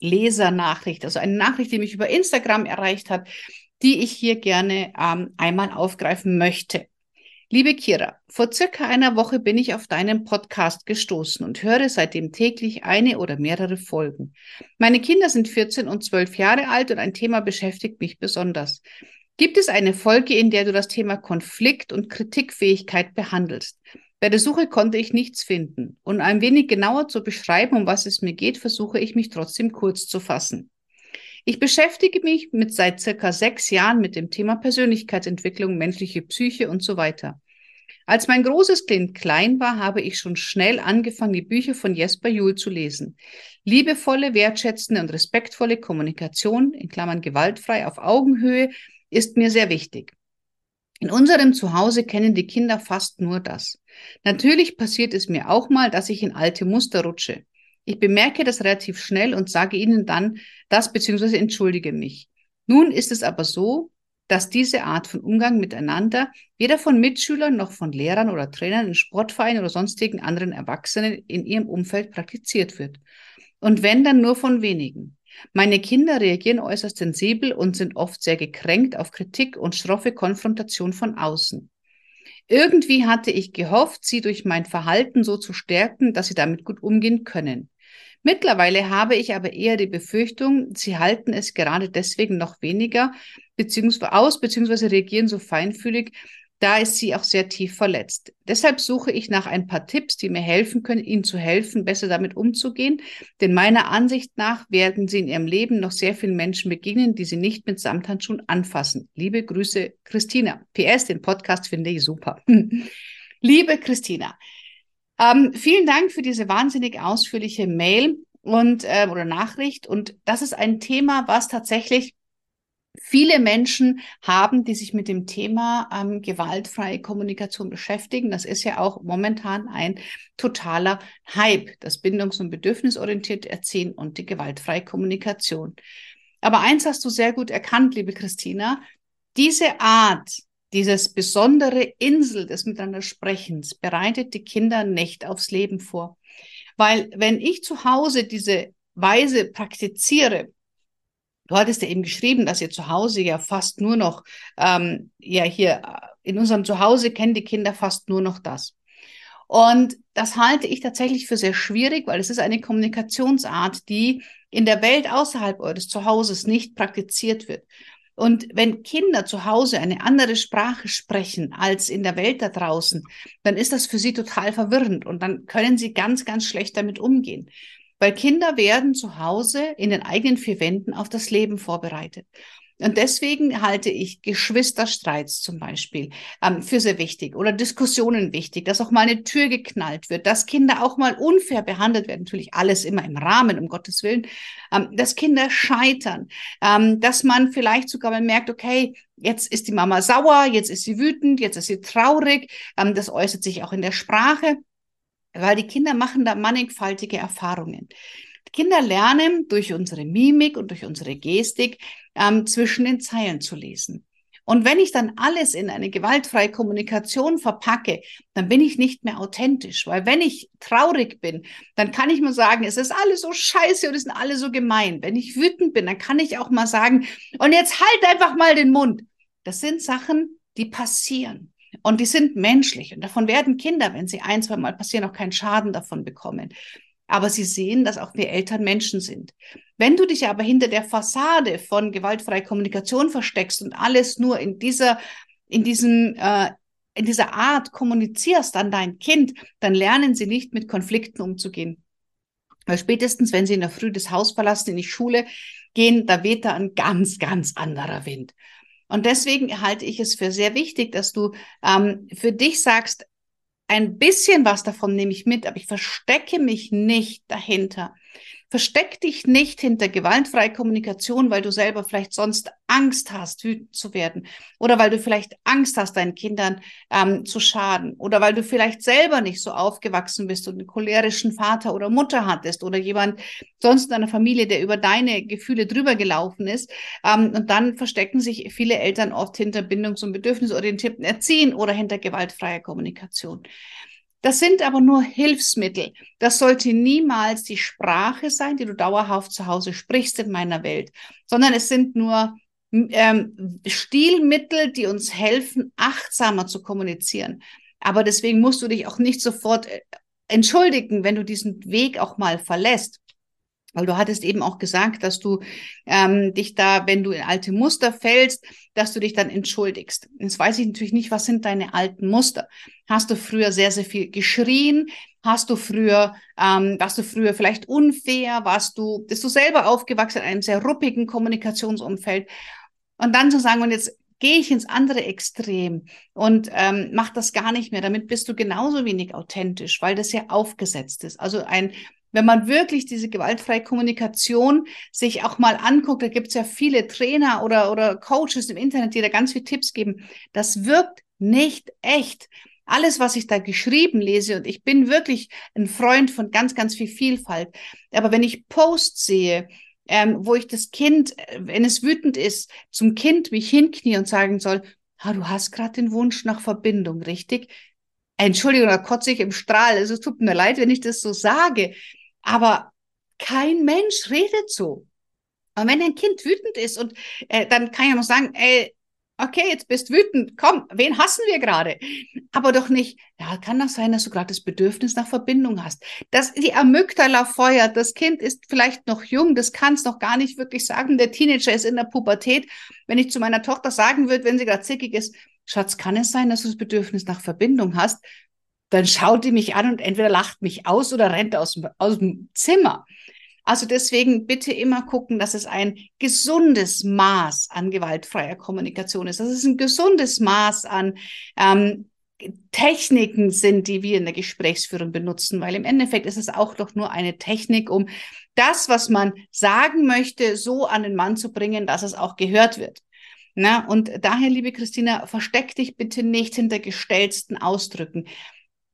Lesernachricht, also eine Nachricht, die mich über Instagram erreicht hat, die ich hier gerne ähm, einmal aufgreifen möchte. Liebe Kira, vor circa einer Woche bin ich auf deinen Podcast gestoßen und höre seitdem täglich eine oder mehrere Folgen. Meine Kinder sind 14 und 12 Jahre alt und ein Thema beschäftigt mich besonders. Gibt es eine Folge, in der du das Thema Konflikt und Kritikfähigkeit behandelst? Bei der Suche konnte ich nichts finden. Und ein wenig genauer zu beschreiben, um was es mir geht, versuche ich mich trotzdem kurz zu fassen. Ich beschäftige mich mit seit circa sechs Jahren mit dem Thema Persönlichkeitsentwicklung, menschliche Psyche und so weiter. Als mein großes Kind klein war, habe ich schon schnell angefangen, die Bücher von Jesper Juhl zu lesen. Liebevolle, wertschätzende und respektvolle Kommunikation, in Klammern gewaltfrei auf Augenhöhe, ist mir sehr wichtig. In unserem Zuhause kennen die Kinder fast nur das. Natürlich passiert es mir auch mal, dass ich in alte Muster rutsche. Ich bemerke das relativ schnell und sage ihnen dann das bzw. entschuldige mich. Nun ist es aber so, dass diese Art von Umgang miteinander weder von Mitschülern noch von Lehrern oder Trainern in Sportvereinen oder sonstigen anderen Erwachsenen in ihrem Umfeld praktiziert wird. Und wenn dann nur von wenigen. Meine Kinder reagieren äußerst sensibel und sind oft sehr gekränkt auf Kritik und schroffe Konfrontation von außen. Irgendwie hatte ich gehofft, sie durch mein Verhalten so zu stärken, dass sie damit gut umgehen können. Mittlerweile habe ich aber eher die Befürchtung, sie halten es gerade deswegen noch weniger beziehungsweise aus, beziehungsweise reagieren so feinfühlig, da ist sie auch sehr tief verletzt. Deshalb suche ich nach ein paar Tipps, die mir helfen können, ihnen zu helfen, besser damit umzugehen. Denn meiner Ansicht nach werden sie in ihrem Leben noch sehr vielen Menschen begegnen, die sie nicht mit Samthandschuhen anfassen. Liebe Grüße, Christina. PS, den Podcast finde ich super. Liebe Christina, ähm, vielen Dank für diese wahnsinnig ausführliche Mail und äh, oder Nachricht. Und das ist ein Thema, was tatsächlich viele Menschen haben, die sich mit dem Thema ähm, gewaltfreie Kommunikation beschäftigen. Das ist ja auch momentan ein totaler Hype, das bindungs- und bedürfnisorientierte Erziehen und die gewaltfreie Kommunikation. Aber eins hast du sehr gut erkannt, liebe Christina, diese Art, dieses besondere Insel des Miteinandersprechens bereitet die Kinder nicht aufs Leben vor. Weil wenn ich zu Hause diese Weise praktiziere, Du hattest ja eben geschrieben, dass ihr zu Hause ja fast nur noch, ähm, ja hier in unserem Zuhause kennen die Kinder fast nur noch das. Und das halte ich tatsächlich für sehr schwierig, weil es ist eine Kommunikationsart, die in der Welt außerhalb eures Zuhauses nicht praktiziert wird. Und wenn Kinder zu Hause eine andere Sprache sprechen als in der Welt da draußen, dann ist das für sie total verwirrend und dann können sie ganz, ganz schlecht damit umgehen. Weil Kinder werden zu Hause in den eigenen vier Wänden auf das Leben vorbereitet. Und deswegen halte ich Geschwisterstreits zum Beispiel ähm, für sehr wichtig oder Diskussionen wichtig, dass auch mal eine Tür geknallt wird, dass Kinder auch mal unfair behandelt werden. Natürlich alles immer im Rahmen, um Gottes Willen. Ähm, dass Kinder scheitern, ähm, dass man vielleicht sogar mal merkt, okay, jetzt ist die Mama sauer, jetzt ist sie wütend, jetzt ist sie traurig. Ähm, das äußert sich auch in der Sprache weil die Kinder machen da mannigfaltige Erfahrungen. Die Kinder lernen durch unsere Mimik und durch unsere Gestik ähm, zwischen den Zeilen zu lesen. Und wenn ich dann alles in eine gewaltfreie Kommunikation verpacke, dann bin ich nicht mehr authentisch. Weil wenn ich traurig bin, dann kann ich mal sagen, es ist alles so scheiße und es sind alle so gemein. Wenn ich wütend bin, dann kann ich auch mal sagen, und jetzt halt einfach mal den Mund. Das sind Sachen, die passieren. Und die sind menschlich. Und davon werden Kinder, wenn sie ein, zwei Mal passieren, auch keinen Schaden davon bekommen. Aber sie sehen, dass auch wir Eltern Menschen sind. Wenn du dich aber hinter der Fassade von gewaltfreier Kommunikation versteckst und alles nur in dieser, in diesem, äh, in dieser Art kommunizierst an dein Kind, dann lernen sie nicht mit Konflikten umzugehen. Weil spätestens, wenn sie in der Früh das Haus verlassen, in die Schule gehen, da weht da ein ganz, ganz anderer Wind. Und deswegen halte ich es für sehr wichtig, dass du ähm, für dich sagst, ein bisschen was davon nehme ich mit, aber ich verstecke mich nicht dahinter. Versteck dich nicht hinter gewaltfreie Kommunikation, weil du selber vielleicht sonst Angst hast, wütend zu werden oder weil du vielleicht Angst hast, deinen Kindern ähm, zu schaden oder weil du vielleicht selber nicht so aufgewachsen bist und einen cholerischen Vater oder Mutter hattest oder jemand sonst in deiner Familie, der über deine Gefühle drüber gelaufen ist. Ähm, und dann verstecken sich viele Eltern oft hinter bindungs- und bedürfnisorientierten Erziehen oder hinter gewaltfreier Kommunikation. Das sind aber nur Hilfsmittel. Das sollte niemals die Sprache sein, die du dauerhaft zu Hause sprichst in meiner Welt, sondern es sind nur ähm, Stilmittel, die uns helfen, achtsamer zu kommunizieren. Aber deswegen musst du dich auch nicht sofort äh, entschuldigen, wenn du diesen Weg auch mal verlässt. Weil du hattest eben auch gesagt, dass du ähm, dich da, wenn du in alte Muster fällst, dass du dich dann entschuldigst. Jetzt weiß ich natürlich nicht, was sind deine alten Muster? Hast du früher sehr, sehr viel geschrien? Hast du früher, ähm, warst du früher vielleicht unfair? Warst du, bist du selber aufgewachsen in einem sehr ruppigen Kommunikationsumfeld? Und dann zu sagen, und jetzt gehe ich ins andere Extrem und ähm, mach das gar nicht mehr. Damit bist du genauso wenig authentisch, weil das ja aufgesetzt ist. Also ein wenn man wirklich diese gewaltfreie Kommunikation sich auch mal anguckt, da gibt es ja viele Trainer oder, oder Coaches im Internet, die da ganz viele Tipps geben, das wirkt nicht echt. Alles, was ich da geschrieben lese, und ich bin wirklich ein Freund von ganz, ganz viel Vielfalt. Aber wenn ich Posts sehe, ähm, wo ich das Kind, wenn es wütend ist, zum Kind mich hinknie und sagen soll, ah, du hast gerade den Wunsch nach Verbindung, richtig? Entschuldigung, da kotze ich im Strahl. Also es tut mir leid, wenn ich das so sage. Aber kein Mensch redet so. Und wenn ein Kind wütend ist und äh, dann kann ich noch sagen, ey, okay, jetzt bist wütend, komm, wen hassen wir gerade? Aber doch nicht, ja, kann das sein, dass du gerade das Bedürfnis nach Verbindung hast. Das, die Amygdala feuert, das Kind ist vielleicht noch jung, das kann es noch gar nicht wirklich sagen. Der Teenager ist in der Pubertät. Wenn ich zu meiner Tochter sagen würde, wenn sie gerade zickig ist, Schatz, kann es sein, dass du das Bedürfnis nach Verbindung hast? Dann schaut die mich an und entweder lacht mich aus oder rennt aus dem, aus dem Zimmer. Also deswegen bitte immer gucken, dass es ein gesundes Maß an gewaltfreier Kommunikation ist. Dass es ein gesundes Maß an ähm, Techniken sind, die wir in der Gesprächsführung benutzen, weil im Endeffekt ist es auch doch nur eine Technik, um das, was man sagen möchte, so an den Mann zu bringen, dass es auch gehört wird. Na, und daher, liebe Christina, versteck dich bitte nicht hinter gestellten Ausdrücken.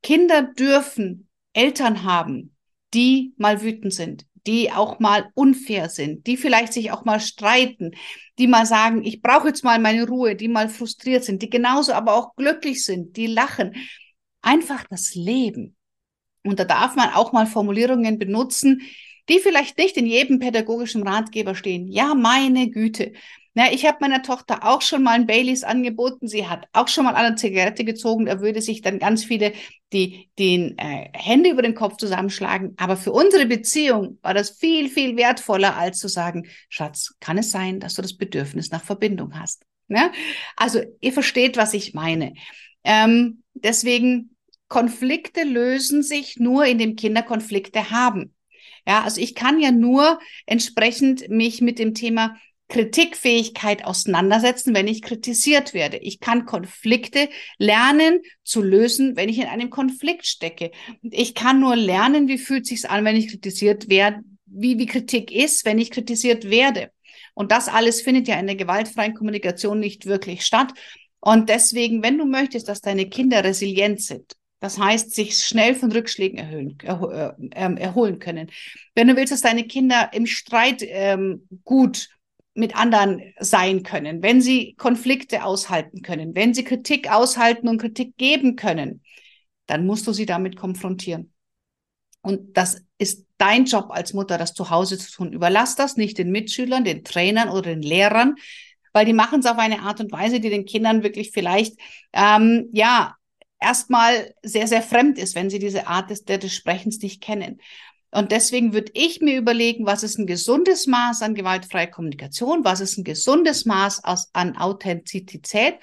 Kinder dürfen Eltern haben, die mal wütend sind, die auch mal unfair sind, die vielleicht sich auch mal streiten, die mal sagen, ich brauche jetzt mal meine Ruhe, die mal frustriert sind, die genauso aber auch glücklich sind, die lachen. Einfach das Leben. Und da darf man auch mal Formulierungen benutzen, die vielleicht nicht in jedem pädagogischen Ratgeber stehen. Ja, meine Güte. Na, ich habe meiner Tochter auch schon mal ein Baileys angeboten. Sie hat auch schon mal eine Zigarette gezogen. Da würde sich dann ganz viele die den äh, Hände über den Kopf zusammenschlagen. Aber für unsere Beziehung war das viel, viel wertvoller, als zu sagen, Schatz, kann es sein, dass du das Bedürfnis nach Verbindung hast? Ne? Also ihr versteht, was ich meine. Ähm, deswegen, Konflikte lösen sich nur, indem Kinder Konflikte haben. Ja, also ich kann ja nur entsprechend mich mit dem Thema Kritikfähigkeit auseinandersetzen, wenn ich kritisiert werde. Ich kann Konflikte lernen zu lösen, wenn ich in einem Konflikt stecke. Ich kann nur lernen, wie fühlt sich's an, wenn ich kritisiert werde, wie, wie Kritik ist, wenn ich kritisiert werde. Und das alles findet ja in der gewaltfreien Kommunikation nicht wirklich statt. Und deswegen, wenn du möchtest, dass deine Kinder resilient sind, das heißt, sich schnell von Rückschlägen erhöhen, äh, äh, erholen können. Wenn du willst, dass deine Kinder im Streit ähm, gut mit anderen sein können, wenn sie Konflikte aushalten können, wenn sie Kritik aushalten und Kritik geben können, dann musst du sie damit konfrontieren. Und das ist dein Job als Mutter, das zu Hause zu tun. Überlass das nicht den Mitschülern, den Trainern oder den Lehrern, weil die machen es auf eine Art und Weise, die den Kindern wirklich vielleicht, ähm, ja, erstmal sehr, sehr fremd ist, wenn sie diese Art des, des Sprechens nicht kennen. Und deswegen würde ich mir überlegen, was ist ein gesundes Maß an gewaltfreier Kommunikation, was ist ein gesundes Maß aus, an Authentizität.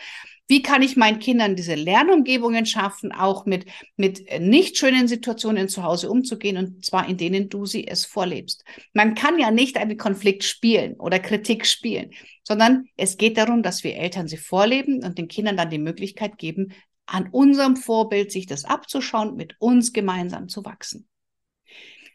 Wie kann ich meinen Kindern diese Lernumgebungen schaffen, auch mit, mit nicht schönen Situationen zu Hause umzugehen und zwar in denen du sie es vorlebst. Man kann ja nicht einen Konflikt spielen oder Kritik spielen, sondern es geht darum, dass wir Eltern sie vorleben und den Kindern dann die Möglichkeit geben, an unserem Vorbild sich das abzuschauen, mit uns gemeinsam zu wachsen.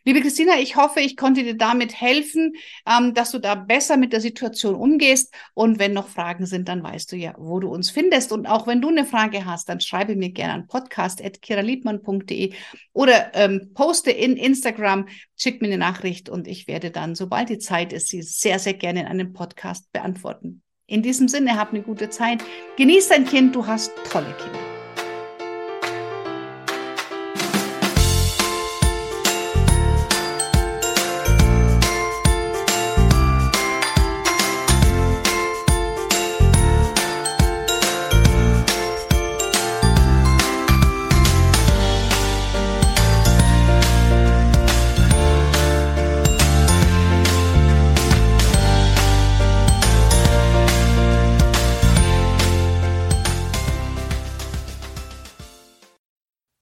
Liebe Christina, ich hoffe, ich konnte dir damit helfen, ähm, dass du da besser mit der Situation umgehst. Und wenn noch Fragen sind, dann weißt du ja, wo du uns findest. Und auch wenn du eine Frage hast, dann schreibe mir gerne an podcast.kiraliebmann.de oder ähm, poste in Instagram, schick mir eine Nachricht und ich werde dann, sobald die Zeit ist, sie sehr, sehr gerne in einem Podcast beantworten. In diesem Sinne, hab eine gute Zeit. Genieß dein Kind, du hast tolle Kinder.